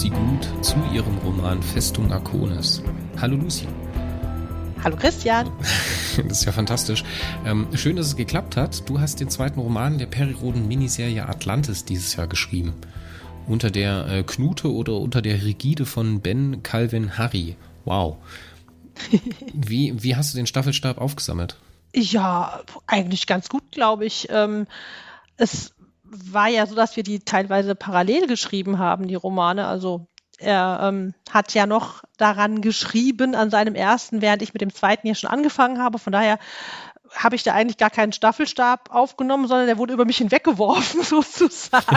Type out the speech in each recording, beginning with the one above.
Lucy Gut zu ihrem Roman Festung Arconis. Hallo Lucy. Hallo Christian. Das ist ja fantastisch. Ähm, schön, dass es geklappt hat. Du hast den zweiten Roman der Periroden Miniserie Atlantis dieses Jahr geschrieben. Unter der äh, Knute oder unter der Rigide von Ben Calvin Harry. Wow. Wie, wie hast du den Staffelstab aufgesammelt? Ja, eigentlich ganz gut, glaube ich. Ähm, es war ja so, dass wir die teilweise parallel geschrieben haben, die Romane. Also er ähm, hat ja noch daran geschrieben, an seinem ersten, während ich mit dem zweiten hier schon angefangen habe. Von daher habe ich da eigentlich gar keinen Staffelstab aufgenommen, sondern der wurde über mich hinweggeworfen, sozusagen.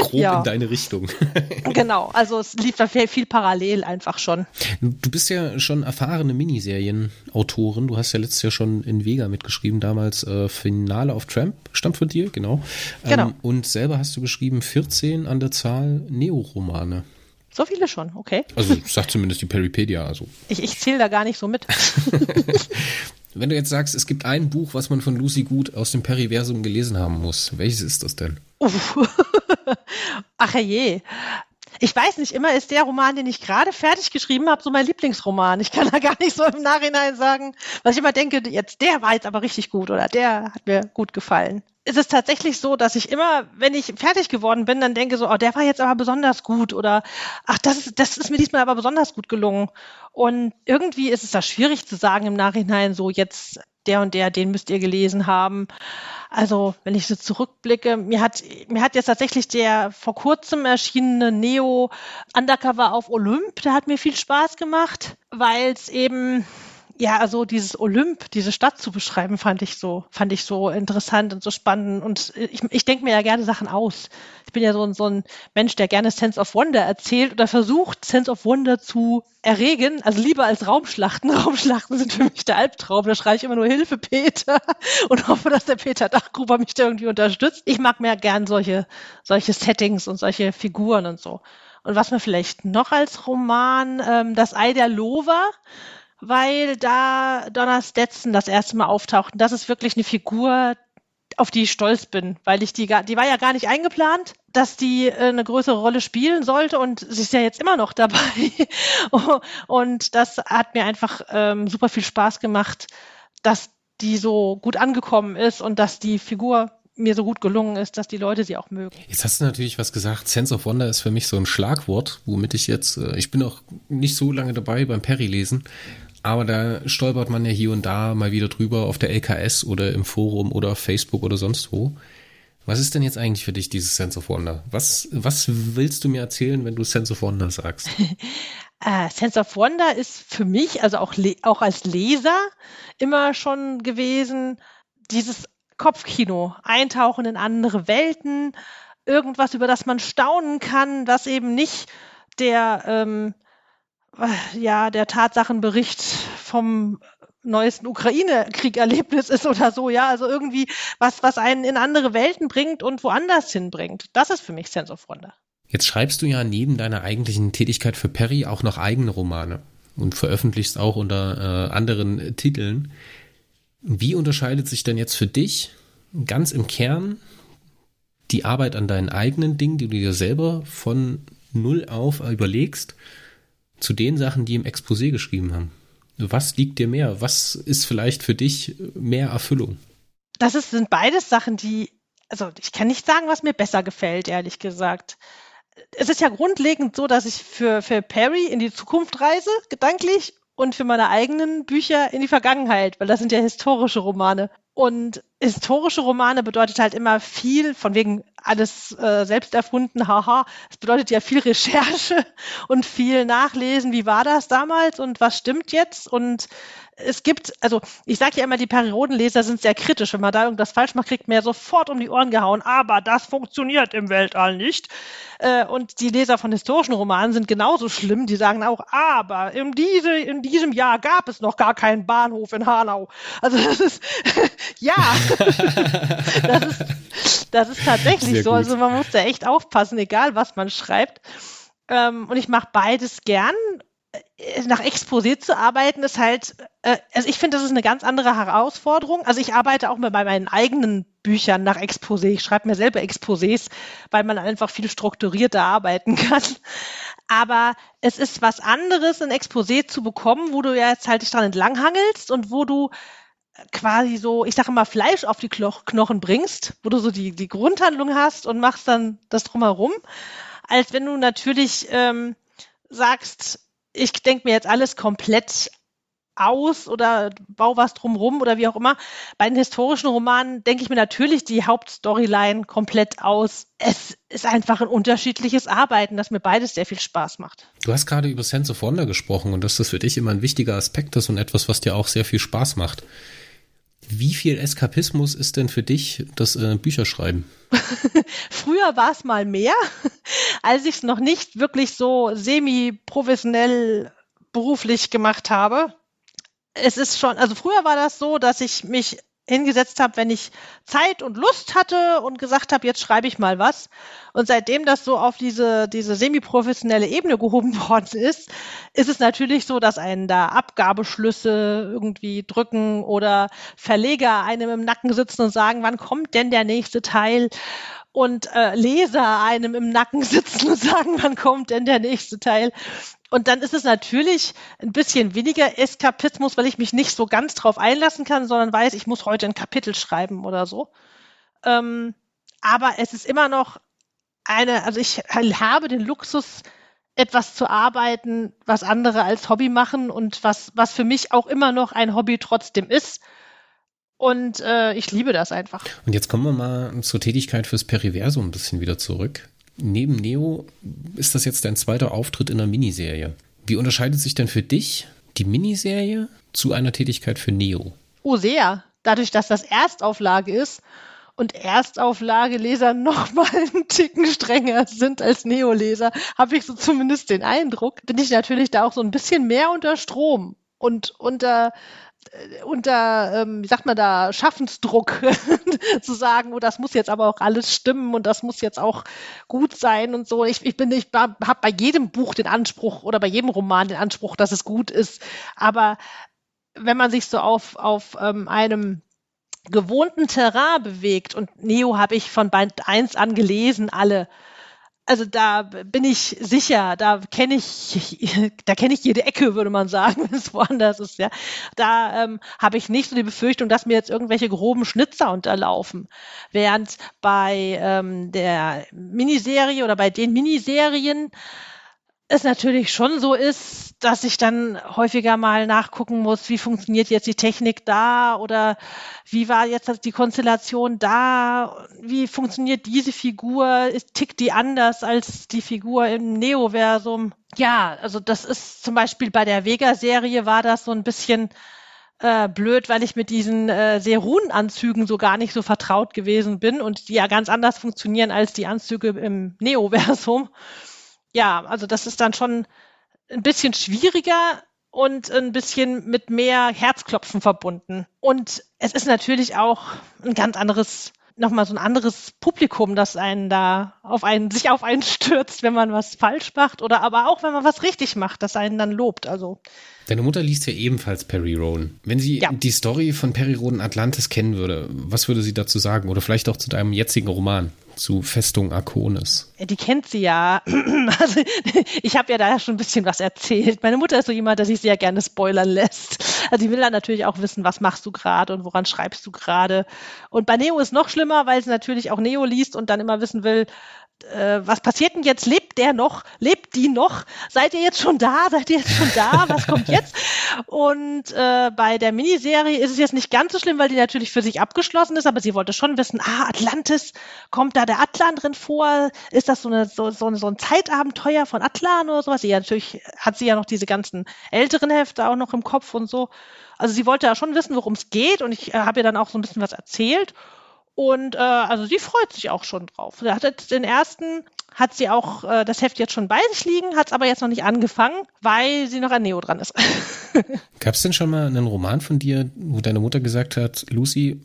Grob ja. in deine Richtung. genau, also es lief da viel, viel parallel einfach schon. Du bist ja schon erfahrene Miniserien-Autorin. Du hast ja letztes Jahr schon in Vega mitgeschrieben, damals äh, Finale auf Tramp, stammt von dir, genau. genau. Ähm, und selber hast du geschrieben 14 an der Zahl Neoromane. So viele schon, okay. Also sagt zumindest die Peripedia. Also. Ich, ich zähle da gar nicht so mit. Wenn du jetzt sagst, es gibt ein Buch, was man von Lucy Gut aus dem Periversum gelesen haben muss, welches ist das denn? Ach je. Ich weiß nicht, immer ist der Roman, den ich gerade fertig geschrieben habe, so mein Lieblingsroman. Ich kann da gar nicht so im Nachhinein sagen, was ich immer denke, jetzt der war jetzt aber richtig gut oder der hat mir gut gefallen ist es tatsächlich so, dass ich immer, wenn ich fertig geworden bin, dann denke so, oh, der war jetzt aber besonders gut oder ach, das ist, das ist mir diesmal aber besonders gut gelungen. Und irgendwie ist es da schwierig zu sagen im Nachhinein, so jetzt der und der, den müsst ihr gelesen haben. Also, wenn ich so zurückblicke, mir hat, mir hat jetzt tatsächlich der vor kurzem erschienene Neo Undercover auf Olymp, der hat mir viel Spaß gemacht, weil es eben ja, also dieses Olymp, diese Stadt zu beschreiben, fand ich so, fand ich so interessant und so spannend. Und ich, ich denke mir ja gerne Sachen aus. Ich bin ja so, so ein Mensch, der gerne Sense of Wonder erzählt oder versucht, Sense of Wonder zu erregen. Also lieber als Raumschlachten. Raumschlachten sind für mich der Albtraum. Da schreie ich immer nur Hilfe, Peter, und hoffe, dass der Peter Dachgruber mich da irgendwie unterstützt. Ich mag mehr gern solche, solche Settings und solche Figuren und so. Und was mir vielleicht noch als Roman, ähm, das Ei der Lover, weil da Donna Stetson das erste Mal auftaucht. Und das ist wirklich eine Figur, auf die ich stolz bin, weil ich die gar, die war ja gar nicht eingeplant, dass die äh, eine größere Rolle spielen sollte und sie ist ja jetzt immer noch dabei. und das hat mir einfach ähm, super viel Spaß gemacht, dass die so gut angekommen ist und dass die Figur mir so gut gelungen ist, dass die Leute sie auch mögen. Jetzt hast du natürlich was gesagt. Sense of Wonder ist für mich so ein Schlagwort, womit ich jetzt, äh, ich bin auch nicht so lange dabei beim Perry lesen, aber da stolpert man ja hier und da mal wieder drüber auf der LKS oder im Forum oder Facebook oder sonst wo. Was ist denn jetzt eigentlich für dich dieses Sense of Wonder? Was, was willst du mir erzählen, wenn du Sense of Wonder sagst? uh, Sense of Wonder ist für mich, also auch, auch als Leser, immer schon gewesen, dieses Kopfkino, eintauchen in andere Welten, irgendwas, über das man staunen kann, das eben nicht der ähm, ja, der Tatsachenbericht vom neuesten Ukraine-Krieg-Erlebnis ist oder so, ja, also irgendwie was, was einen in andere Welten bringt und woanders hinbringt. Das ist für mich Sense of Wonder. Jetzt schreibst du ja neben deiner eigentlichen Tätigkeit für Perry auch noch eigene Romane und veröffentlichst auch unter äh, anderen Titeln. Wie unterscheidet sich denn jetzt für dich ganz im Kern die Arbeit an deinen eigenen Dingen, die du dir selber von null auf überlegst, zu den Sachen, die im Exposé geschrieben haben. Was liegt dir mehr? Was ist vielleicht für dich mehr Erfüllung? Das ist, sind beides Sachen, die, also ich kann nicht sagen, was mir besser gefällt, ehrlich gesagt. Es ist ja grundlegend so, dass ich für, für Perry in die Zukunft reise, gedanklich, und für meine eigenen Bücher in die Vergangenheit, weil das sind ja historische Romane. Und historische Romane bedeutet halt immer viel, von wegen alles äh, selbst erfunden, haha. Es bedeutet ja viel Recherche und viel Nachlesen. Wie war das damals und was stimmt jetzt? Und es gibt, also ich sage ja immer, die Periodenleser sind sehr kritisch. Wenn man da irgendwas falsch macht, kriegt man ja sofort um die Ohren gehauen. Aber das funktioniert im Weltall nicht. Äh, und die Leser von historischen Romanen sind genauso schlimm. Die sagen auch, aber in, diese, in diesem Jahr gab es noch gar keinen Bahnhof in Hanau. Also das ist, ja, das, ist, das ist tatsächlich so. Also man muss da echt aufpassen, egal was man schreibt. Ähm, und ich mache beides gern. Äh, nach Exposé zu arbeiten ist halt äh, also ich finde, das ist eine ganz andere Herausforderung. Also ich arbeite auch mal bei meinen eigenen Büchern nach Exposé. Ich schreibe mir selber Exposés, weil man einfach viel strukturierter arbeiten kann. Aber es ist was anderes, ein Exposé zu bekommen, wo du ja jetzt halt dich dran entlanghangelst und wo du quasi so, ich sage mal, Fleisch auf die Knochen bringst, wo du so die, die Grundhandlung hast und machst dann das drumherum, als wenn du natürlich ähm, sagst, ich denke mir jetzt alles komplett aus oder baue was drumrum oder wie auch immer. Bei den historischen Romanen denke ich mir natürlich die Hauptstoryline komplett aus. Es ist einfach ein unterschiedliches Arbeiten, das mir beides sehr viel Spaß macht. Du hast gerade über Sense of Wonder gesprochen und dass das für dich immer ein wichtiger Aspekt ist und etwas, was dir auch sehr viel Spaß macht. Wie viel Eskapismus ist denn für dich das äh, Bücherschreiben? Früher war es mal mehr, als ich es noch nicht wirklich so semi-professionell beruflich gemacht habe. Es ist schon, also früher war das so, dass ich mich hingesetzt habe, wenn ich Zeit und Lust hatte und gesagt habe, jetzt schreibe ich mal was. Und seitdem das so auf diese, diese semi-professionelle Ebene gehoben worden ist, ist es natürlich so, dass einen da Abgabeschlüsse irgendwie drücken oder Verleger einem im Nacken sitzen und sagen, wann kommt denn der nächste Teil? Und äh, Leser einem im Nacken sitzen und sagen, wann kommt denn der nächste Teil? Und dann ist es natürlich ein bisschen weniger Eskapismus, weil ich mich nicht so ganz drauf einlassen kann, sondern weiß, ich muss heute ein Kapitel schreiben oder so. Ähm, aber es ist immer noch eine, also ich habe den Luxus, etwas zu arbeiten, was andere als Hobby machen und was, was für mich auch immer noch ein Hobby trotzdem ist. Und äh, ich liebe das einfach. Und jetzt kommen wir mal zur Tätigkeit fürs Periversum ein bisschen wieder zurück neben Neo ist das jetzt dein zweiter Auftritt in einer Miniserie. Wie unterscheidet sich denn für dich die Miniserie zu einer Tätigkeit für Neo? Oh, sehr. Dadurch, dass das Erstauflage ist und Erstauflageleser noch mal einen Ticken strenger sind als Neo-Leser, habe ich so zumindest den Eindruck, bin ich natürlich da auch so ein bisschen mehr unter Strom und unter unter, ähm, wie sagt man da, Schaffensdruck zu sagen, oh, das muss jetzt aber auch alles stimmen und das muss jetzt auch gut sein und so. Ich, ich bin, ich habe bei jedem Buch den Anspruch oder bei jedem Roman den Anspruch, dass es gut ist. Aber wenn man sich so auf, auf ähm, einem gewohnten Terrain bewegt und Neo habe ich von Band 1 an gelesen, alle also da bin ich sicher, da kenne ich, da kenne ich jede Ecke, würde man sagen, wenn es woanders ist, ja. Da ähm, habe ich nicht so die Befürchtung, dass mir jetzt irgendwelche groben Schnitzer unterlaufen. Während bei ähm, der Miniserie oder bei den Miniserien es natürlich schon so ist, dass ich dann häufiger mal nachgucken muss, wie funktioniert jetzt die Technik da oder wie war jetzt die Konstellation da, wie funktioniert diese Figur, tickt die anders als die Figur im Neoversum. Ja, also das ist zum Beispiel bei der Vega-Serie war das so ein bisschen äh, blöd, weil ich mit diesen äh, Serun-Anzügen so gar nicht so vertraut gewesen bin und die ja ganz anders funktionieren als die Anzüge im Neoversum ja, also das ist dann schon ein bisschen schwieriger und ein bisschen mit mehr Herzklopfen verbunden. Und es ist natürlich auch ein ganz anderes, nochmal so ein anderes Publikum, das einen da auf einen, sich auf einen stürzt, wenn man was falsch macht oder aber auch, wenn man was richtig macht, das einen dann lobt. Also. Deine Mutter liest ja ebenfalls Perry Rowan. Wenn sie ja. die Story von Perry Rowan Atlantis kennen würde, was würde sie dazu sagen? Oder vielleicht auch zu deinem jetzigen Roman? Zu Festung Arkonis. Die kennt sie ja. Also, ich habe ja da schon ein bisschen was erzählt. Meine Mutter ist so jemand, der sich sehr gerne spoilern lässt. Also die will dann natürlich auch wissen, was machst du gerade und woran schreibst du gerade. Und bei Neo ist noch schlimmer, weil sie natürlich auch Neo liest und dann immer wissen will, äh, was passiert denn jetzt? Lebt der noch? Lebt die noch? Seid ihr jetzt schon da? Seid ihr jetzt schon da? Was kommt jetzt? Und äh, bei der Miniserie ist es jetzt nicht ganz so schlimm, weil die natürlich für sich abgeschlossen ist, aber sie wollte schon wissen, ah, Atlantis, kommt da der Atlan drin vor? Ist das so, eine, so, so, so ein Zeitabenteuer von Atlan oder sowas? Ja, natürlich hat sie ja noch diese ganzen älteren Hefte auch noch im Kopf und so. Also sie wollte ja schon wissen, worum es geht und ich äh, habe ihr dann auch so ein bisschen was erzählt. Und äh, also sie freut sich auch schon drauf. Sie hat jetzt den ersten, hat sie auch äh, das Heft jetzt schon bei sich liegen, hat es aber jetzt noch nicht angefangen, weil sie noch an Neo dran ist. Gab es denn schon mal einen Roman von dir, wo deine Mutter gesagt hat, Lucy,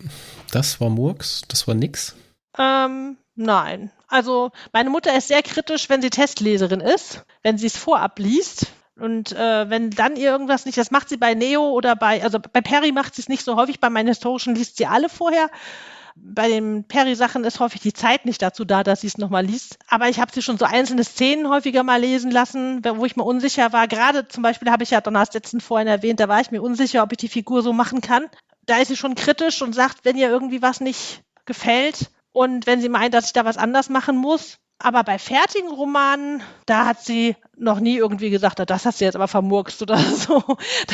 das war Murks, das war nix? Ähm, nein. Also meine Mutter ist sehr kritisch, wenn sie Testleserin ist, wenn sie es vorab liest Und äh, wenn dann ihr irgendwas nicht, das macht sie bei Neo oder bei, also bei Perry macht sie es nicht so häufig, bei meinen historischen liest sie alle vorher. Bei den Perry-Sachen ist häufig die Zeit nicht dazu da, dass sie es nochmal liest. Aber ich habe sie schon so einzelne Szenen häufiger mal lesen lassen, wo ich mir unsicher war. Gerade zum Beispiel habe ich ja Donners letzten vorhin erwähnt, da war ich mir unsicher, ob ich die Figur so machen kann. Da ist sie schon kritisch und sagt, wenn ihr irgendwie was nicht gefällt und wenn sie meint, dass ich da was anders machen muss, aber bei fertigen Romanen, da hat sie noch nie irgendwie gesagt, das hast du jetzt aber vermurkst oder so.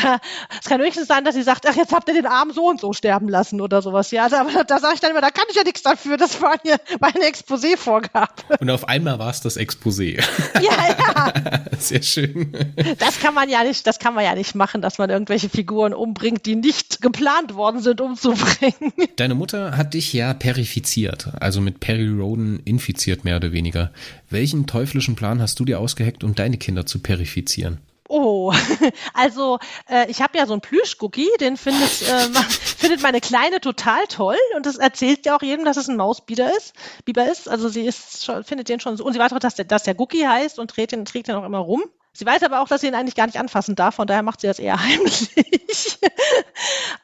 Da, es kann höchstens sein, dass sie sagt, ach, jetzt habt ihr den Arm so und so sterben lassen oder sowas. Ja, also, aber da sage ich dann immer, da kann ich ja nichts dafür. Das war mir meine Exposé-Vorgabe. Und auf einmal war es das Exposé. Ja, ja. Sehr schön. Das kann man ja nicht, das kann man ja nicht machen, dass man irgendwelche Figuren umbringt, die nicht geplant worden sind, umzubringen. Deine Mutter hat dich ja perifiziert, also mit Perry Roden infiziert, mehr oder weniger. Welchen teuflischen Plan hast du dir ausgeheckt, um deine Kinder zu perifizieren? Oh, also äh, ich habe ja so einen Plüschcookie, den findet, äh, findet meine Kleine total toll und das erzählt ja auch jedem, dass es ein Mausbiber ist. Biber ist. Also sie ist schon, findet den schon so. Und sie weiß auch, dass der, dass der Cookie heißt und trägt den, trägt den auch immer rum. Sie weiß aber auch, dass sie ihn eigentlich gar nicht anfassen darf, von daher macht sie das eher heimlich.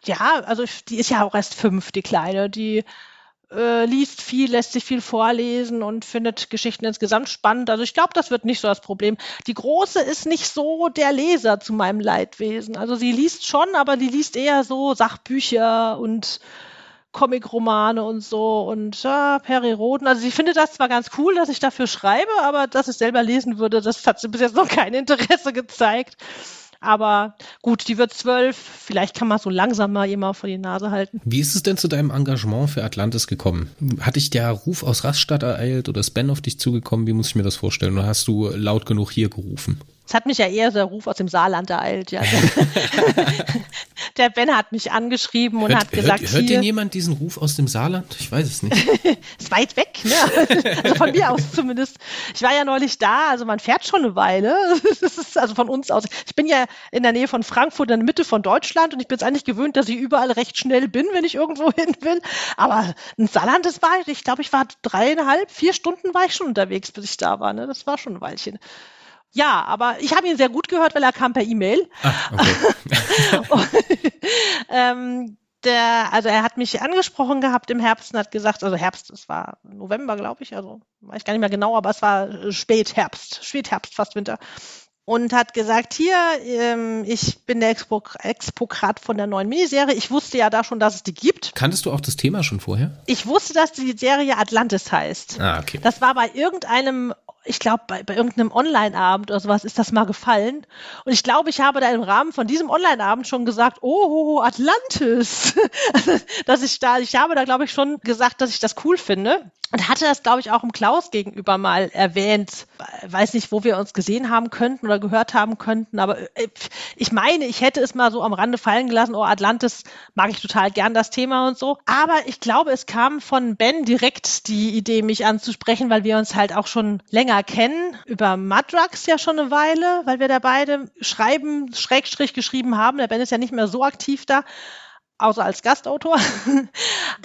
ja, also die ist ja auch erst fünf, die Kleine. Die äh, liest viel, lässt sich viel vorlesen und findet Geschichten insgesamt spannend. Also ich glaube, das wird nicht so das Problem. Die Große ist nicht so der Leser zu meinem Leidwesen. Also sie liest schon, aber die liest eher so Sachbücher und Comicromane und so und ja, Perry Roden. Also sie findet das zwar ganz cool, dass ich dafür schreibe, aber dass ich selber lesen würde, das hat sie bis jetzt noch kein Interesse gezeigt. Aber gut, die wird zwölf. Vielleicht kann man so langsam mal jemand vor die Nase halten. Wie ist es denn zu deinem Engagement für Atlantis gekommen? Hat dich der Ruf aus Raststadt ereilt oder ist Ben auf dich zugekommen? Wie muss ich mir das vorstellen? Oder hast du laut genug hier gerufen? Es hat mich ja eher der Ruf aus dem Saarland ereilt, ja. der Ben hat mich angeschrieben und hört, hat gesagt, hört, hört hier, denn jemand diesen Ruf aus dem Saarland? Ich weiß es nicht. ist weit weg, ne? Also von mir aus zumindest. Ich war ja neulich da, also man fährt schon eine Weile. Das ist also von uns aus. Ich bin ja in der Nähe von Frankfurt, in der Mitte von Deutschland und ich bin es eigentlich gewöhnt, dass ich überall recht schnell bin, wenn ich irgendwo hin will. Aber ein Saarland, das war, ich glaube, ich war dreieinhalb, vier Stunden war ich schon unterwegs, bis ich da war. Ne? Das war schon ein Weilchen. Ja, aber ich habe ihn sehr gut gehört, weil er kam per E-Mail. Ah, okay. ähm, der, also er hat mich angesprochen gehabt im Herbst und hat gesagt, also Herbst, es war November, glaube ich, also weiß gar nicht mehr genau, aber es war Spätherbst, Spätherbst, fast Winter. Und hat gesagt, hier, ähm, ich bin der Expo Expokrat von der neuen Miniserie. Ich wusste ja da schon, dass es die gibt. Kanntest du auch das Thema schon vorher? Ich wusste, dass die Serie Atlantis heißt. Ah, okay. Das war bei irgendeinem ich glaube, bei, bei irgendeinem Online-Abend oder sowas ist das mal gefallen. Und ich glaube, ich habe da im Rahmen von diesem Online-Abend schon gesagt, oh, Atlantis. dass ich da, ich habe da, glaube ich, schon gesagt, dass ich das cool finde. Und hatte das, glaube ich, auch im Klaus gegenüber mal erwähnt. Weiß nicht, wo wir uns gesehen haben könnten oder gehört haben könnten. Aber äh, ich meine, ich hätte es mal so am Rande fallen gelassen. Oh, Atlantis mag ich total gern, das Thema und so. Aber ich glaube, es kam von Ben direkt die Idee, mich anzusprechen, weil wir uns halt auch schon länger kennen, über Madrugs ja schon eine Weile, weil wir da beide schreiben, Schrägstrich geschrieben haben. Der Ben ist ja nicht mehr so aktiv da, außer als Gastautor.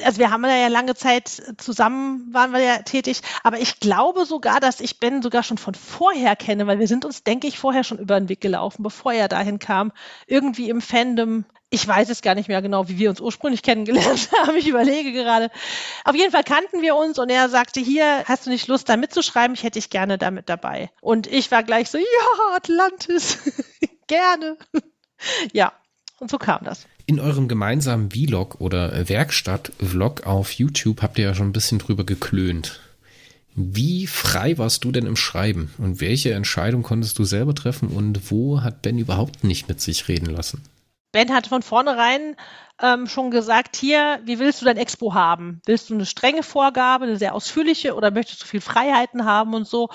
Also wir haben ja lange Zeit zusammen, waren wir ja tätig. Aber ich glaube sogar, dass ich Ben sogar schon von vorher kenne, weil wir sind uns, denke ich, vorher schon über den Weg gelaufen, bevor er dahin kam. Irgendwie im Fandom ich weiß es gar nicht mehr genau, wie wir uns ursprünglich kennengelernt haben. Ich überlege gerade. Auf jeden Fall kannten wir uns und er sagte, hier, hast du nicht Lust, da mitzuschreiben? Ich hätte dich gerne damit dabei. Und ich war gleich so, ja, Atlantis, gerne. ja, und so kam das. In eurem gemeinsamen Vlog oder Werkstatt-Vlog auf YouTube habt ihr ja schon ein bisschen drüber geklönt. Wie frei warst du denn im Schreiben und welche Entscheidung konntest du selber treffen und wo hat Ben überhaupt nicht mit sich reden lassen? Ben hat von vornherein ähm, schon gesagt, hier, wie willst du dein Expo haben? Willst du eine strenge Vorgabe, eine sehr ausführliche oder möchtest du viel Freiheiten haben und so?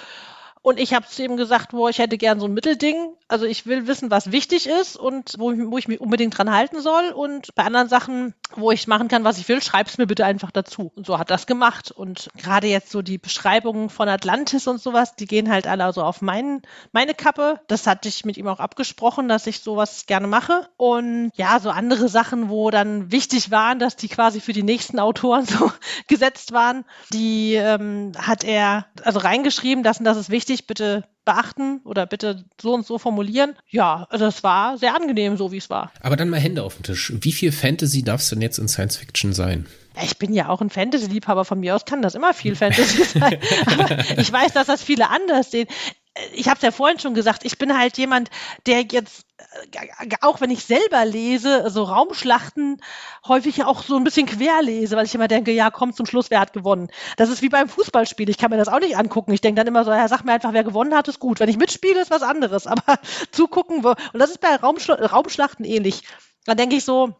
Und ich habe zu ihm gesagt, wo ich hätte gern so ein Mittelding. Also ich will wissen, was wichtig ist und wo, wo ich mich unbedingt dran halten soll. Und bei anderen Sachen, wo ich machen kann, was ich will, schreib's mir bitte einfach dazu. Und so hat das gemacht. Und gerade jetzt so die Beschreibungen von Atlantis und sowas, die gehen halt alle so auf mein, meine Kappe. Das hatte ich mit ihm auch abgesprochen, dass ich sowas gerne mache. Und ja, so andere Sachen, wo dann wichtig waren, dass die quasi für die nächsten Autoren so gesetzt waren, die ähm, hat er also reingeschrieben, dass das ist wichtig, bitte beachten oder bitte so und so formulieren. Ja, das war sehr angenehm, so wie es war. Aber dann mal Hände auf den Tisch. Wie viel Fantasy darf es denn jetzt in Science Fiction sein? Ich bin ja auch ein Fantasy-Liebhaber von mir aus, kann das immer viel Fantasy sein. Aber ich weiß, dass das viele anders sehen ich habe es ja vorhin schon gesagt, ich bin halt jemand, der jetzt, äh, auch wenn ich selber lese, so Raumschlachten häufig auch so ein bisschen quer lese, weil ich immer denke, ja, komm zum Schluss, wer hat gewonnen. Das ist wie beim Fußballspiel. Ich kann mir das auch nicht angucken. Ich denke dann immer so, ja, sag mir einfach, wer gewonnen hat, ist gut. Wenn ich mitspiele, ist was anderes. Aber zugucken, und das ist bei Raumschl Raumschlachten ähnlich. Dann denke ich so,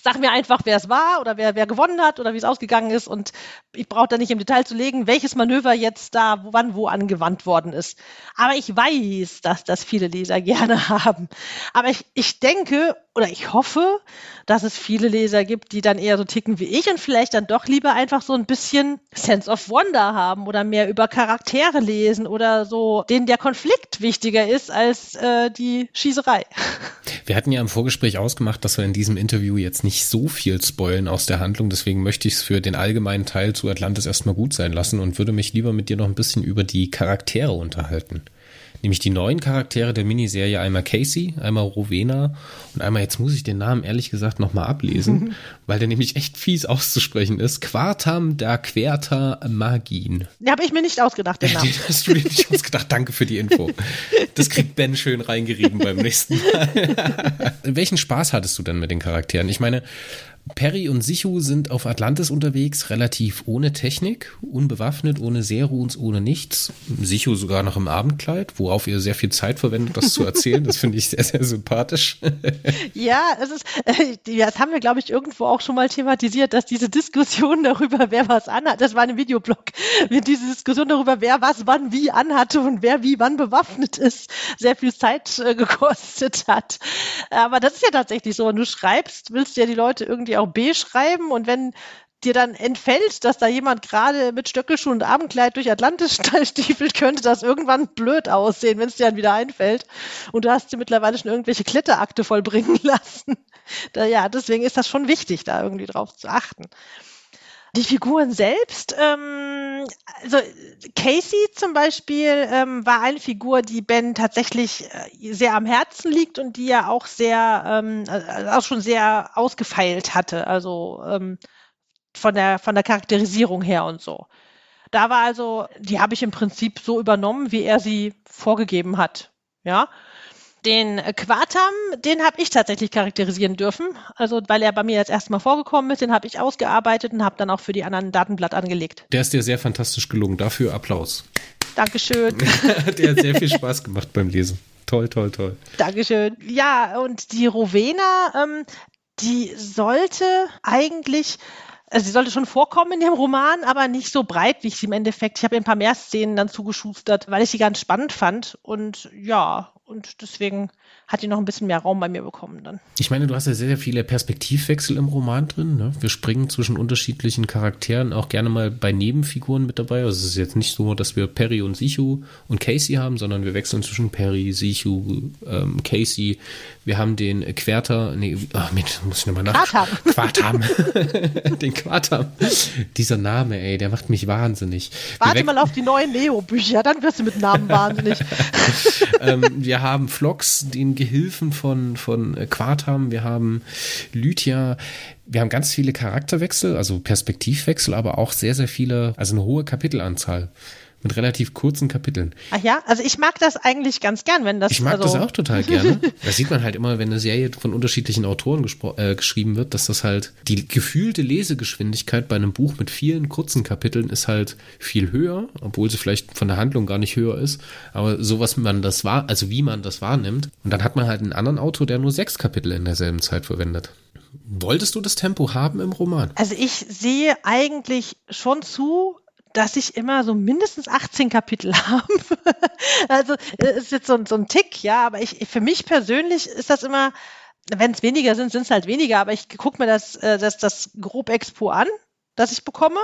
Sag mir einfach, wer es war oder wer, wer gewonnen hat oder wie es ausgegangen ist. Und ich brauche da nicht im Detail zu legen, welches Manöver jetzt da wann wo angewandt worden ist. Aber ich weiß, dass das viele Leser gerne haben. Aber ich, ich denke oder ich hoffe, dass es viele Leser gibt, die dann eher so ticken wie ich und vielleicht dann doch lieber einfach so ein bisschen Sense of Wonder haben oder mehr über Charaktere lesen oder so, denen der Konflikt wichtiger ist als äh, die Schießerei. Wir hatten ja im Vorgespräch ausgemacht, dass wir in diesem Interview jetzt nicht so viel spoilen aus der Handlung, deswegen möchte ich es für den allgemeinen Teil zu Atlantis erstmal gut sein lassen und würde mich lieber mit dir noch ein bisschen über die Charaktere unterhalten nämlich die neuen Charaktere der Miniserie, einmal Casey, einmal Rowena und einmal, jetzt muss ich den Namen ehrlich gesagt nochmal ablesen, weil der nämlich echt fies auszusprechen ist, Quartam da Querta Magin. Den habe ich mir nicht ausgedacht, den Namen. Den hast du dir nicht ausgedacht, danke für die Info. Das kriegt Ben schön reingerieben beim nächsten Mal. Welchen Spaß hattest du denn mit den Charakteren? Ich meine, Perry und Sichu sind auf Atlantis unterwegs, relativ ohne Technik, unbewaffnet, ohne Seeruns, ohne nichts. Sichu sogar noch im Abendkleid, worauf ihr sehr viel Zeit verwendet, das zu erzählen. Das finde ich sehr, sehr sympathisch. ja, es ist, äh, das haben wir, glaube ich, irgendwo auch schon mal thematisiert, dass diese Diskussion darüber, wer was anhat, das war ein Videoblog, diese Diskussion darüber, wer was wann wie anhatte und wer wie wann bewaffnet ist, sehr viel Zeit äh, gekostet hat. Aber das ist ja tatsächlich so. Wenn du schreibst, willst du ja die Leute irgendwie irgendwie auch B schreiben und wenn dir dann entfällt, dass da jemand gerade mit Stöckelschuhen und Abendkleid durch Atlantis stiefelt, könnte das irgendwann blöd aussehen, wenn es dir dann wieder einfällt. Und du hast dir mittlerweile schon irgendwelche Kletterakte vollbringen lassen. Da, ja, deswegen ist das schon wichtig, da irgendwie drauf zu achten. Die Figuren selbst, ähm, also Casey zum Beispiel ähm, war eine Figur, die Ben tatsächlich äh, sehr am Herzen liegt und die er auch sehr, ähm, äh, auch schon sehr ausgefeilt hatte, also ähm, von der von der Charakterisierung her und so. Da war also, die habe ich im Prinzip so übernommen, wie er sie vorgegeben hat, ja. Den Quartam, den habe ich tatsächlich charakterisieren dürfen. Also weil er bei mir jetzt erstmal vorgekommen ist, den habe ich ausgearbeitet und habe dann auch für die anderen Datenblatt angelegt. Der ist dir sehr fantastisch gelungen. Dafür Applaus. Dankeschön. Der hat sehr viel Spaß gemacht beim Lesen. Toll, toll, toll. Dankeschön. Ja, und die Rowena, ähm, die sollte eigentlich also sie sollte schon vorkommen in dem Roman, aber nicht so breit, wie ich sie im Endeffekt. Ich habe ein paar mehr Szenen dann zugeschustert, weil ich sie ganz spannend fand. Und ja, und deswegen hat die noch ein bisschen mehr Raum bei mir bekommen dann. Ich meine, du hast ja sehr, sehr viele Perspektivwechsel im Roman drin. Ne? Wir springen zwischen unterschiedlichen Charakteren, auch gerne mal bei Nebenfiguren mit dabei. Also es ist jetzt nicht so, dass wir Perry und Sichu und Casey haben, sondern wir wechseln zwischen Perry, Sichu, ähm, Casey. Wir haben den Querter, nee, ach Mensch, muss ich nochmal nach. Quartam. Quartam. den Quartam. Dieser Name, ey, der macht mich wahnsinnig. Warte mal auf die neuen Neo-Bücher, dann wirst du mit Namen wahnsinnig. ähm, wir haben Flox, den Gehilfen von, von Quartam, wir haben Lythia, wir haben ganz viele Charakterwechsel, also Perspektivwechsel, aber auch sehr, sehr viele, also eine hohe Kapitelanzahl mit relativ kurzen Kapiteln. Ach ja, also ich mag das eigentlich ganz gern, wenn das. Ich mag also das auch total gerne. Das sieht man halt immer, wenn eine Serie von unterschiedlichen Autoren äh, geschrieben wird, dass das halt die gefühlte Lesegeschwindigkeit bei einem Buch mit vielen kurzen Kapiteln ist halt viel höher, obwohl sie vielleicht von der Handlung gar nicht höher ist. Aber so was man das war, also wie man das wahrnimmt. Und dann hat man halt einen anderen Autor, der nur sechs Kapitel in derselben Zeit verwendet. Wolltest du das Tempo haben im Roman? Also ich sehe eigentlich schon zu, dass ich immer so mindestens 18 Kapitel habe. also ist jetzt so, so ein Tick, ja, aber ich, für mich persönlich ist das immer, wenn es weniger sind, sind es halt weniger, aber ich gucke mir das, äh, das, das grob Expo an, das ich bekomme.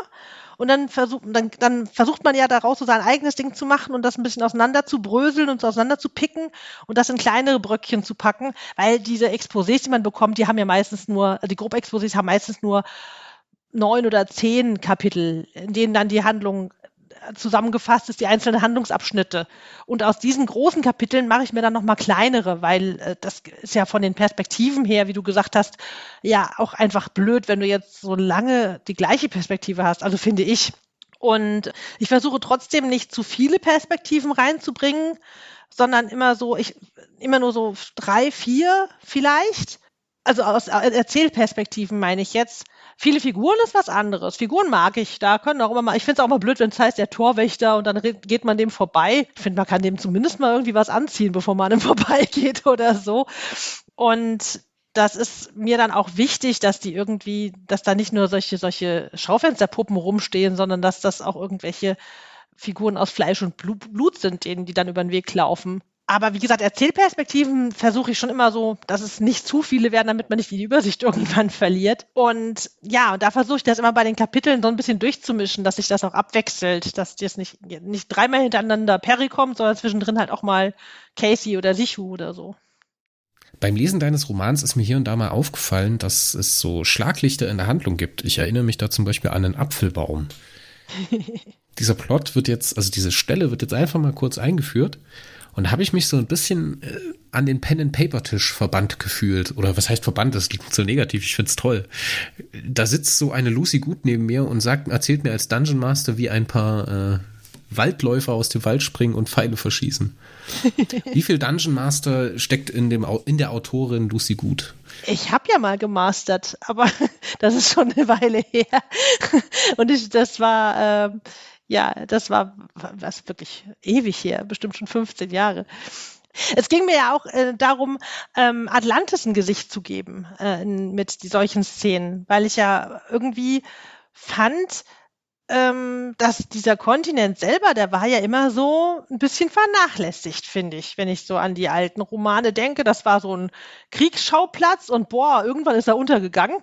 Und dann, versucht dann, dann versucht man ja daraus so sein eigenes Ding zu machen und das ein bisschen auseinander zu bröseln und so auseinander zu picken und das in kleinere Bröckchen zu packen, weil diese Exposés, die man bekommt, die haben ja meistens nur, die Grob-Exposés haben meistens nur neun oder zehn Kapitel, in denen dann die Handlung zusammengefasst ist, die einzelnen Handlungsabschnitte. Und aus diesen großen Kapiteln mache ich mir dann nochmal kleinere, weil äh, das ist ja von den Perspektiven her, wie du gesagt hast, ja auch einfach blöd, wenn du jetzt so lange die gleiche Perspektive hast. Also finde ich. Und ich versuche trotzdem nicht zu viele Perspektiven reinzubringen, sondern immer so, ich, immer nur so drei, vier vielleicht. Also aus Erzählperspektiven meine ich jetzt. Viele Figuren ist was anderes. Figuren mag ich. Da können auch immer mal, ich finde es auch mal blöd, wenn es heißt, der Torwächter und dann geht man dem vorbei. Ich finde, man kann dem zumindest mal irgendwie was anziehen, bevor man ihm vorbeigeht oder so. Und das ist mir dann auch wichtig, dass die irgendwie, dass da nicht nur solche, solche Schaufensterpuppen rumstehen, sondern dass das auch irgendwelche Figuren aus Fleisch und Blut sind, denen die dann über den Weg laufen. Aber wie gesagt, Erzählperspektiven versuche ich schon immer so, dass es nicht zu viele werden, damit man nicht die Übersicht irgendwann verliert. Und ja, und da versuche ich das immer bei den Kapiteln so ein bisschen durchzumischen, dass sich das auch abwechselt, dass das nicht, nicht dreimal hintereinander Perry kommt, sondern zwischendrin halt auch mal Casey oder Sichu oder so. Beim Lesen deines Romans ist mir hier und da mal aufgefallen, dass es so Schlaglichter in der Handlung gibt. Ich erinnere mich da zum Beispiel an einen Apfelbaum. Dieser Plot wird jetzt, also diese Stelle wird jetzt einfach mal kurz eingeführt und habe ich mich so ein bisschen äh, an den Pen-and-Paper-Tisch verbannt gefühlt. Oder was heißt verbannt? Das klingt so negativ. Ich find's toll. Da sitzt so eine Lucy gut neben mir und sagt, erzählt mir als Dungeon Master, wie ein paar äh, Waldläufer aus dem Wald springen und Pfeile verschießen. wie viel Dungeon Master steckt in, dem, in der Autorin Lucy Gut? Ich habe ja mal gemastert, aber das ist schon eine Weile her. Und ich, das war, äh, ja, das war was wirklich ewig her, bestimmt schon 15 Jahre. Es ging mir ja auch äh, darum, ähm, Atlantis ein Gesicht zu geben äh, mit die, solchen Szenen, weil ich ja irgendwie fand, ähm, dass dieser Kontinent selber, der war ja immer so ein bisschen vernachlässigt, finde ich, wenn ich so an die alten Romane denke. Das war so ein Kriegsschauplatz und boah, irgendwann ist er untergegangen.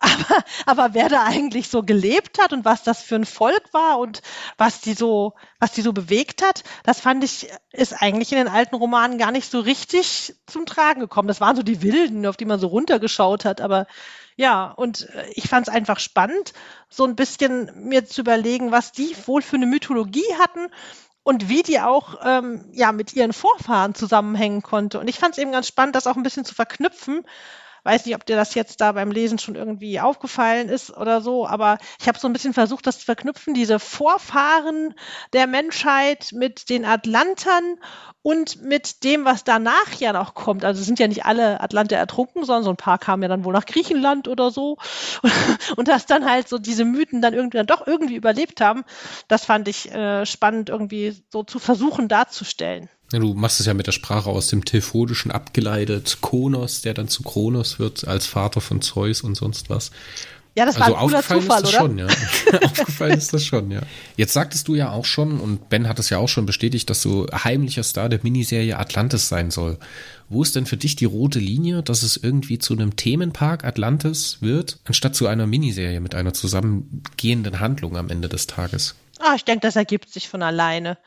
Aber, aber wer da eigentlich so gelebt hat und was das für ein Volk war und was die so, was die so bewegt hat, das fand ich, ist eigentlich in den alten Romanen gar nicht so richtig zum Tragen gekommen. Das waren so die Wilden, auf die man so runtergeschaut hat, aber ja, und ich fand es einfach spannend, so ein bisschen mir zu überlegen, was die wohl für eine Mythologie hatten und wie die auch ähm, ja mit ihren Vorfahren zusammenhängen konnte. Und ich fand es eben ganz spannend, das auch ein bisschen zu verknüpfen Weiß nicht, ob dir das jetzt da beim Lesen schon irgendwie aufgefallen ist oder so, aber ich habe so ein bisschen versucht, das zu verknüpfen, diese Vorfahren der Menschheit mit den Atlantern und mit dem, was danach ja noch kommt. Also sind ja nicht alle Atlanter ertrunken, sondern so ein paar kamen ja dann wohl nach Griechenland oder so. Und, und dass dann halt so diese Mythen dann irgendwie dann doch irgendwie überlebt haben, das fand ich äh, spannend irgendwie so zu versuchen darzustellen. Ja, du machst es ja mit der Sprache aus dem Tephonischen abgeleitet. Konos, der dann zu Kronos wird, als Vater von Zeus und sonst was. Ja, das also war ein cooler Zufall, ist das oder? Schon, ja. aufgefallen ist das schon, ja. Jetzt sagtest du ja auch schon, und Ben hat es ja auch schon bestätigt, dass du heimlicher Star der Miniserie Atlantis sein soll. Wo ist denn für dich die rote Linie, dass es irgendwie zu einem Themenpark Atlantis wird, anstatt zu einer Miniserie mit einer zusammengehenden Handlung am Ende des Tages? Ah, ich denke, das ergibt sich von alleine.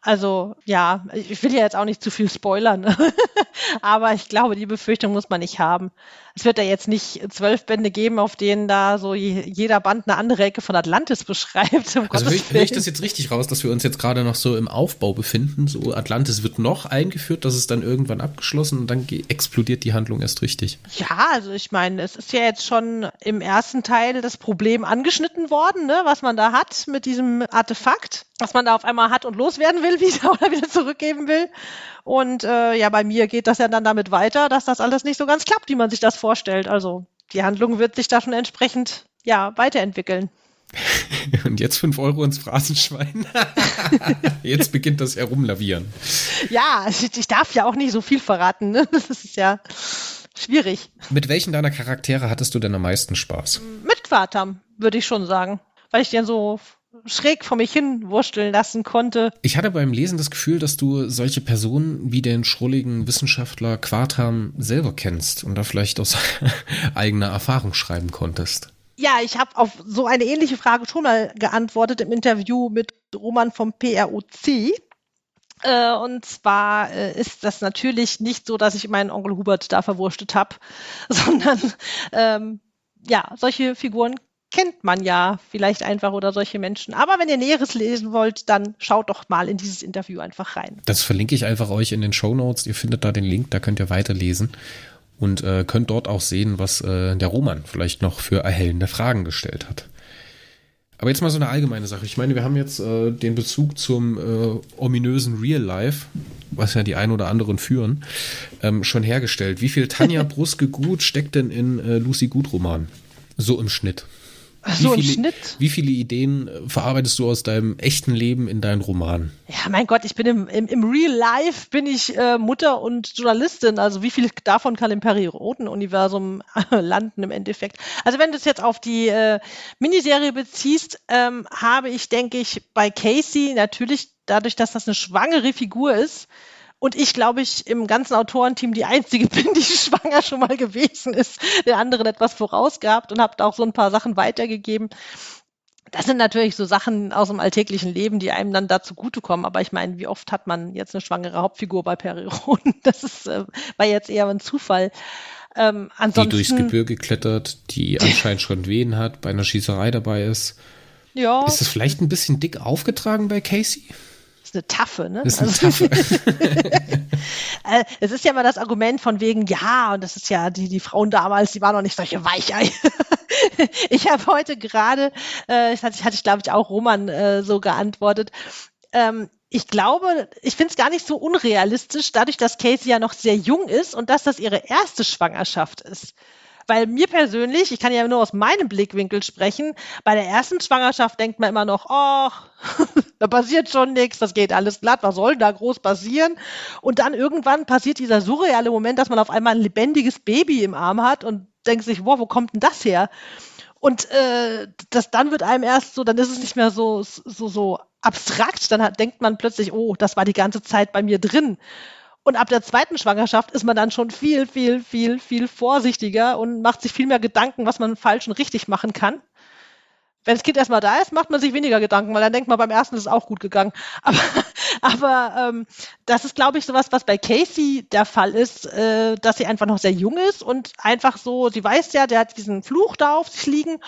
Also ja, ich will ja jetzt auch nicht zu viel spoilern, aber ich glaube, die Befürchtung muss man nicht haben. Es wird ja jetzt nicht zwölf Bände geben, auf denen da so jeder Band eine andere Ecke von Atlantis beschreibt. Um also höre ich, hör ich das jetzt richtig raus, dass wir uns jetzt gerade noch so im Aufbau befinden? So Atlantis wird noch eingeführt, dass es dann irgendwann abgeschlossen und dann explodiert die Handlung erst richtig. Ja, also ich meine, es ist ja jetzt schon im ersten Teil das Problem angeschnitten worden, ne, was man da hat mit diesem Artefakt, was man da auf einmal hat und loswerden will wieder oder wieder zurückgeben will. Und äh, ja, bei mir geht das ja dann damit weiter, dass das alles nicht so ganz klappt, wie man sich das vorstellt. Also die Handlung wird sich da schon entsprechend ja weiterentwickeln. Und jetzt fünf Euro ins Phrasenschwein. jetzt beginnt das Herumlavieren. Ja, ich darf ja auch nicht so viel verraten. Ne? Das ist ja schwierig. Mit welchen deiner Charaktere hattest du denn am meisten Spaß? Mit Quartam, würde ich schon sagen. Weil ich den so schräg vor mich hin wursteln lassen konnte. Ich hatte beim Lesen das Gefühl, dass du solche Personen wie den schrulligen Wissenschaftler Quartam selber kennst und da vielleicht aus eigener Erfahrung schreiben konntest. Ja, ich habe auf so eine ähnliche Frage schon mal geantwortet im Interview mit Roman vom PROC. Äh, und zwar äh, ist das natürlich nicht so, dass ich meinen Onkel Hubert da verwurstet habe, sondern ähm, ja, solche Figuren kennt man ja vielleicht einfach oder solche Menschen. Aber wenn ihr Näheres lesen wollt, dann schaut doch mal in dieses Interview einfach rein. Das verlinke ich einfach euch in den Show Notes. Ihr findet da den Link, da könnt ihr weiterlesen und äh, könnt dort auch sehen, was äh, der Roman vielleicht noch für erhellende Fragen gestellt hat. Aber jetzt mal so eine allgemeine Sache. Ich meine, wir haben jetzt äh, den Bezug zum äh, ominösen Real Life, was ja die ein oder anderen führen, ähm, schon hergestellt. Wie viel Tanja Bruske gut steckt denn in äh, Lucy Gut Roman? So im Schnitt. So wie, viele, im Schnitt. wie viele Ideen äh, verarbeitest du aus deinem echten Leben in deinen Roman? Ja, mein Gott, ich bin im, im, im Real Life bin ich äh, Mutter und Journalistin. Also wie viel davon kann im Perioden-Universum äh, landen im Endeffekt? Also wenn du es jetzt auf die äh, Miniserie beziehst, ähm, habe ich, denke ich, bei Casey natürlich dadurch, dass das eine schwangere Figur ist, und ich, glaube ich, im ganzen Autorenteam die einzige bin, die schwanger schon mal gewesen ist, der anderen etwas vorausgehabt und habe auch so ein paar Sachen weitergegeben. Das sind natürlich so Sachen aus dem alltäglichen Leben, die einem dann dazu zugutekommen. Aber ich meine, wie oft hat man jetzt eine schwangere Hauptfigur bei Periron? Das ist, äh, war jetzt eher ein Zufall. Ähm, ansonsten, die durchs Gebirge klettert, die anscheinend schon Wehen hat, bei einer Schießerei dabei ist. Ja. Ist das vielleicht ein bisschen dick aufgetragen bei Casey? Ist eine Taffe, ne? Das ist eine also, äh, es ist ja immer das Argument von wegen, ja, und das ist ja, die, die Frauen damals, die waren noch nicht solche Weichei. ich habe heute gerade, äh, das hatte, hatte ich glaube ich auch Roman äh, so geantwortet, ähm, ich glaube, ich finde es gar nicht so unrealistisch, dadurch, dass Casey ja noch sehr jung ist und dass das ihre erste Schwangerschaft ist. Weil mir persönlich, ich kann ja nur aus meinem Blickwinkel sprechen, bei der ersten Schwangerschaft denkt man immer noch, ach, da passiert schon nichts, das geht alles glatt, was soll da groß passieren? Und dann irgendwann passiert dieser surreale Moment, dass man auf einmal ein lebendiges Baby im Arm hat und denkt sich, wow, wo kommt denn das her? Und äh, das dann wird einem erst so, dann ist es nicht mehr so, so, so abstrakt, dann hat, denkt man plötzlich, oh, das war die ganze Zeit bei mir drin. Und ab der zweiten Schwangerschaft ist man dann schon viel, viel, viel, viel vorsichtiger und macht sich viel mehr Gedanken, was man falsch und richtig machen kann. Wenn das Kind erstmal da ist, macht man sich weniger Gedanken, weil dann denkt man, beim ersten ist es auch gut gegangen. Aber, aber ähm, das ist, glaube ich, sowas, was bei Casey der Fall ist, äh, dass sie einfach noch sehr jung ist und einfach so, sie weiß ja, der hat diesen Fluch da auf sich liegen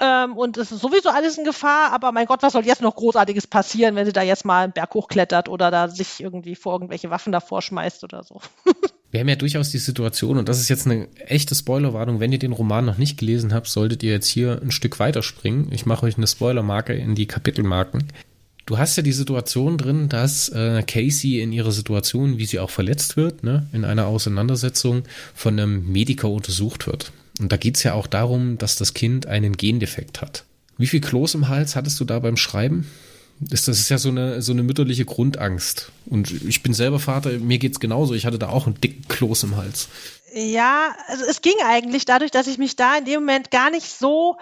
ähm, und es ist sowieso alles in Gefahr, aber mein Gott, was soll jetzt noch Großartiges passieren, wenn sie da jetzt mal einen Berg hochklettert oder da sich irgendwie vor irgendwelche Waffen davor schmeißt oder so. Wir haben ja durchaus die Situation, und das ist jetzt eine echte Spoilerwarnung, wenn ihr den Roman noch nicht gelesen habt, solltet ihr jetzt hier ein Stück weiterspringen. Ich mache euch eine Spoilermarke in die Kapitelmarken. Du hast ja die Situation drin, dass äh, Casey in ihrer Situation, wie sie auch verletzt wird, ne, in einer Auseinandersetzung von einem Mediker untersucht wird. Und da geht's ja auch darum, dass das Kind einen Gendefekt hat. Wie viel Kloß im Hals hattest du da beim Schreiben? Das, ist ja so eine, so eine mütterliche Grundangst. Und ich bin selber Vater, mir geht's genauso. Ich hatte da auch einen dicken Kloß im Hals. Ja, also es ging eigentlich dadurch, dass ich mich da in dem Moment gar nicht so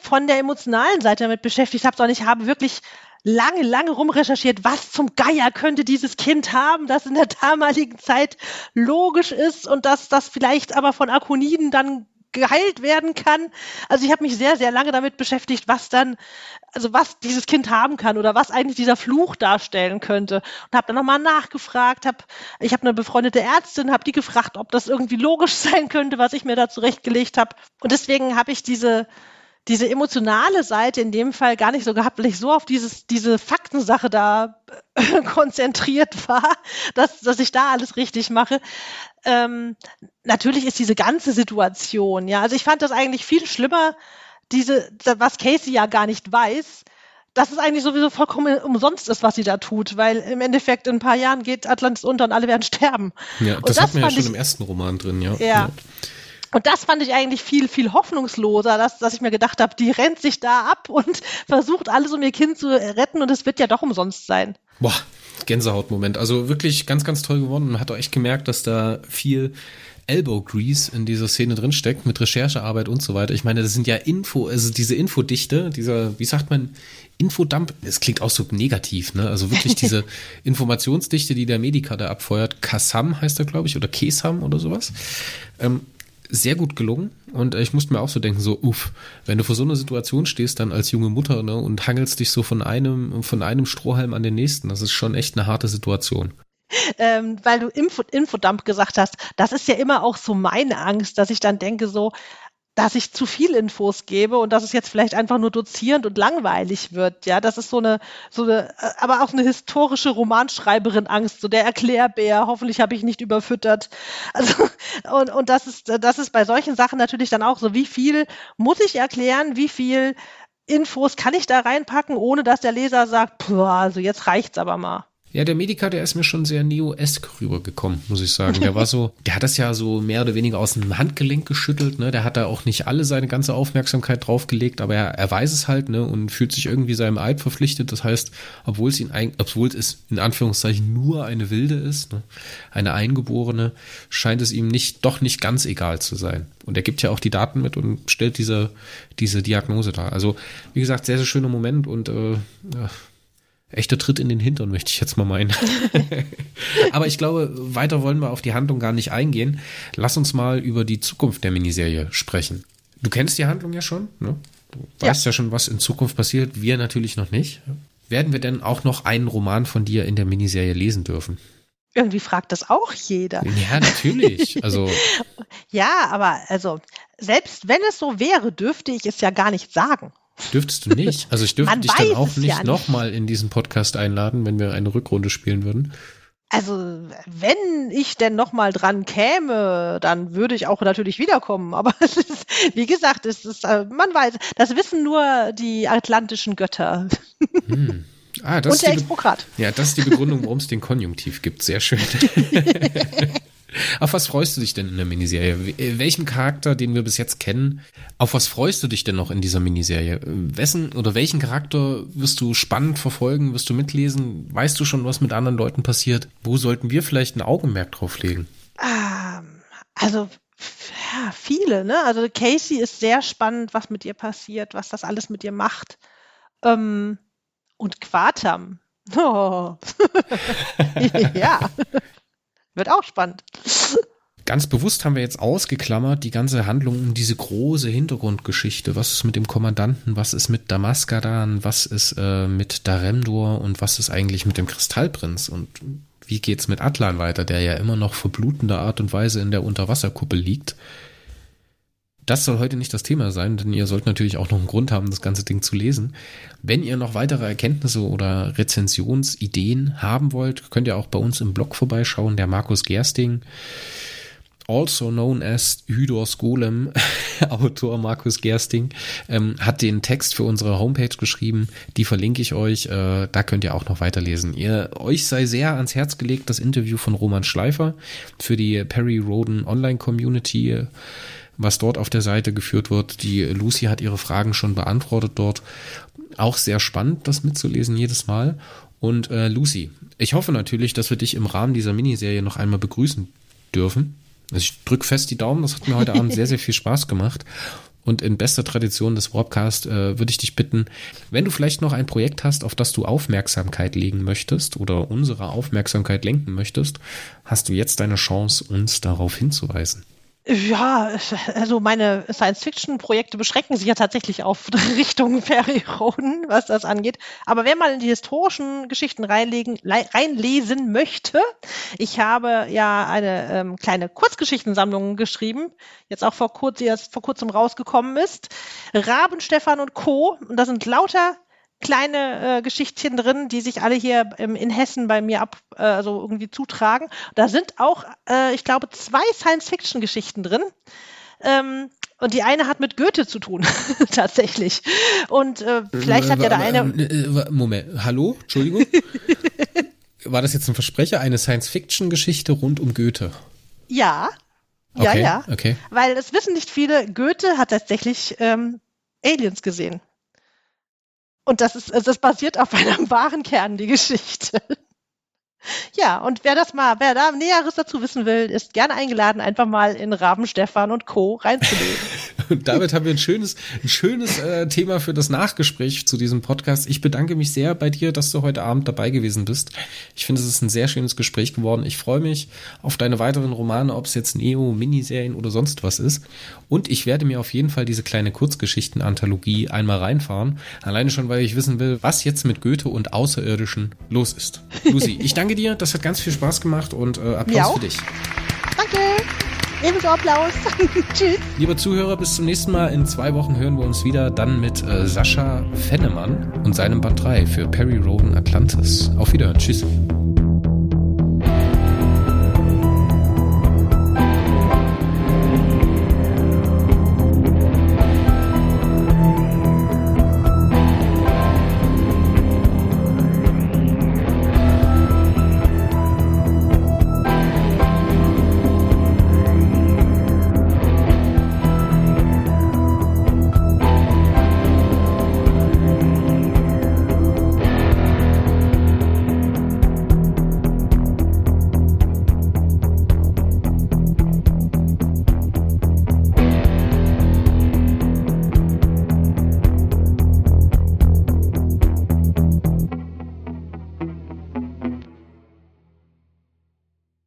von der emotionalen Seite damit beschäftigt habe, sondern ich habe wirklich lange, lange rumrecherchiert, was zum Geier könnte dieses Kind haben, das in der damaligen Zeit logisch ist und dass das vielleicht aber von Akoniden dann geheilt werden kann. Also ich habe mich sehr, sehr lange damit beschäftigt, was dann, also was dieses Kind haben kann oder was eigentlich dieser Fluch darstellen könnte. Und habe dann nochmal nachgefragt, hab, ich habe eine befreundete Ärztin, habe die gefragt, ob das irgendwie logisch sein könnte, was ich mir da zurechtgelegt habe. Und deswegen habe ich diese diese emotionale Seite in dem Fall gar nicht so gehabt, weil ich so auf dieses, diese Faktensache da äh, konzentriert war, dass, dass ich da alles richtig mache. Ähm, natürlich ist diese ganze Situation, ja, also ich fand das eigentlich viel schlimmer, diese, was Casey ja gar nicht weiß, dass es eigentlich sowieso vollkommen umsonst ist, was sie da tut, weil im Endeffekt in ein paar Jahren geht Atlantis unter und alle werden sterben. Ja, das, das hat man ja schon ich, im ersten Roman drin, ja. ja. ja. Und das fand ich eigentlich viel, viel hoffnungsloser, dass, dass ich mir gedacht habe, die rennt sich da ab und versucht alles, um ihr Kind zu retten und es wird ja doch umsonst sein. Boah, Gänsehautmoment. Also wirklich ganz, ganz toll geworden. Man hat auch echt gemerkt, dass da viel Elbow Grease in dieser Szene drinsteckt mit Recherchearbeit und so weiter. Ich meine, das sind ja Info, also diese Infodichte, dieser, wie sagt man, Infodump, es klingt auch so negativ, ne? Also wirklich diese Informationsdichte, die der Medica da abfeuert. Kassam heißt er, glaube ich, oder Kesam oder sowas. Ähm, sehr gut gelungen. Und ich musste mir auch so denken, so, uff, wenn du vor so einer Situation stehst, dann als junge Mutter, ne, und hangelst dich so von einem, von einem Strohhalm an den nächsten, das ist schon echt eine harte Situation. Ähm, weil du Info, Infodump gesagt hast, das ist ja immer auch so meine Angst, dass ich dann denke so, dass ich zu viel Infos gebe und dass es jetzt vielleicht einfach nur dozierend und langweilig wird. Ja, das ist so eine, so eine, äh, aber auch eine historische Romanschreiberin Angst, so der Erklärbär. Hoffentlich habe ich nicht überfüttert. Also, und, und das ist, das ist bei solchen Sachen natürlich dann auch so, wie viel muss ich erklären, wie viel Infos kann ich da reinpacken, ohne dass der Leser sagt, also jetzt reicht's aber mal. Ja, der Medica, der ist mir schon sehr Neo-esk rübergekommen, muss ich sagen. Der war so, der hat das ja so mehr oder weniger aus dem Handgelenk geschüttelt, ne? Der hat da auch nicht alle seine ganze Aufmerksamkeit draufgelegt, aber er, er weiß es halt, ne? Und fühlt sich irgendwie seinem Eid verpflichtet. Das heißt, obwohl es ihn, obwohl es in Anführungszeichen nur eine Wilde ist, ne? eine Eingeborene, scheint es ihm nicht, doch nicht ganz egal zu sein. Und er gibt ja auch die Daten mit und stellt diese, diese Diagnose dar. Also, wie gesagt, sehr, sehr schöner Moment und, äh, ja echter Tritt in den Hintern, möchte ich jetzt mal meinen. Aber ich glaube, weiter wollen wir auf die Handlung gar nicht eingehen. Lass uns mal über die Zukunft der Miniserie sprechen. Du kennst die Handlung ja schon, ne? Du weißt ja. ja schon, was in Zukunft passiert. Wir natürlich noch nicht. Werden wir denn auch noch einen Roman von dir in der Miniserie lesen dürfen? Irgendwie fragt das auch jeder. Ja, natürlich. Also. ja, aber also, selbst wenn es so wäre, dürfte ich es ja gar nicht sagen. Dürftest du nicht? Also ich dürfte dich dann auch nicht, ja nochmal in diesen Podcast einladen, wenn wir eine Rückrunde spielen würden. Also, wenn ich denn nochmal dran käme, dann würde ich auch natürlich wiederkommen. Aber es ist, wie gesagt, es ist, äh, man weiß, das wissen nur die atlantischen Götter. Hm. Ah, das Und der Exprokrat. Ja, das ist die Begründung, warum es den Konjunktiv gibt. Sehr schön. Auf was freust du dich denn in der Miniserie? Äh, welchen Charakter, den wir bis jetzt kennen, auf was freust du dich denn noch in dieser Miniserie? Wessen oder welchen Charakter wirst du spannend verfolgen? Wirst du mitlesen? Weißt du schon, was mit anderen Leuten passiert? Wo sollten wir vielleicht ein Augenmerk drauf legen? Ähm, also ja, viele, ne? Also Casey ist sehr spannend, was mit ihr passiert, was das alles mit ihr macht. Ähm, und Quatam. Oh. ja. Wird auch spannend. Ganz bewusst haben wir jetzt ausgeklammert die ganze Handlung um diese große Hintergrundgeschichte. Was ist mit dem Kommandanten? Was ist mit Damaskadan? Was ist äh, mit Daremdor? Und was ist eigentlich mit dem Kristallprinz? Und wie geht's mit Atlan weiter, der ja immer noch verblutender Art und Weise in der Unterwasserkuppel liegt? Das soll heute nicht das Thema sein, denn ihr sollt natürlich auch noch einen Grund haben, das ganze Ding zu lesen. Wenn ihr noch weitere Erkenntnisse oder Rezensionsideen haben wollt, könnt ihr auch bei uns im Blog vorbeischauen. Der Markus Gersting, also known as Hydors Golem, Autor Markus Gersting, ähm, hat den Text für unsere Homepage geschrieben. Die verlinke ich euch. Äh, da könnt ihr auch noch weiterlesen. Ihr, euch sei sehr ans Herz gelegt das Interview von Roman Schleifer für die Perry Roden Online Community was dort auf der Seite geführt wird. Die Lucy hat ihre Fragen schon beantwortet dort. Auch sehr spannend, das mitzulesen jedes Mal. Und äh, Lucy, ich hoffe natürlich, dass wir dich im Rahmen dieser Miniserie noch einmal begrüßen dürfen. Also ich drücke fest die Daumen, das hat mir heute Abend sehr, sehr viel Spaß gemacht. Und in bester Tradition des Warpcast äh, würde ich dich bitten, wenn du vielleicht noch ein Projekt hast, auf das du Aufmerksamkeit legen möchtest oder unsere Aufmerksamkeit lenken möchtest, hast du jetzt deine Chance, uns darauf hinzuweisen. Ja, also meine Science-Fiction-Projekte beschränken sich ja tatsächlich auf Richtung Feriroden, was das angeht. Aber wer mal in die historischen Geschichten reinlegen, reinlesen möchte, ich habe ja eine ähm, kleine Kurzgeschichtensammlung geschrieben, jetzt auch vor, kurz, die jetzt vor kurzem rausgekommen ist. Raben, Stefan und Co. Und da sind lauter kleine äh, Geschichtchen drin, die sich alle hier ähm, in Hessen bei mir ab, äh, also irgendwie zutragen. Da sind auch, äh, ich glaube, zwei Science-Fiction-Geschichten drin. Ähm, und die eine hat mit Goethe zu tun, tatsächlich. Und äh, vielleicht hat ja der eine. Äh, Moment, hallo, Entschuldigung. War das jetzt ein Versprecher, eine Science-Fiction-Geschichte rund um Goethe? Ja. Ja, okay, ja. Okay. Weil es wissen nicht viele, Goethe hat tatsächlich ähm, Aliens gesehen. Und das ist, das basiert auf einem wahren Kern, die Geschichte. Ja, und wer das mal, wer da Näheres dazu wissen will, ist gerne eingeladen, einfach mal in Raben Stefan und Co. reinzulegen. und damit haben wir ein schönes, ein schönes äh, Thema für das Nachgespräch zu diesem Podcast. Ich bedanke mich sehr bei dir, dass du heute Abend dabei gewesen bist. Ich finde, es ist ein sehr schönes Gespräch geworden. Ich freue mich auf deine weiteren Romane, ob es jetzt Neo, Miniserien oder sonst was ist. Und ich werde mir auf jeden Fall diese kleine Kurzgeschichten-Anthologie einmal reinfahren. Alleine schon, weil ich wissen will, was jetzt mit Goethe und Außerirdischen los ist. Lucy, ich danke dir. Das hat ganz viel Spaß gemacht und äh, Applaus für dich. Danke. Ebenso Applaus. Tschüss. Liebe Zuhörer, bis zum nächsten Mal. In zwei Wochen hören wir uns wieder. Dann mit äh, Sascha Fennemann und seinem Band 3 für Perry Roden Atlantis. Auf Wiederhören. Tschüss.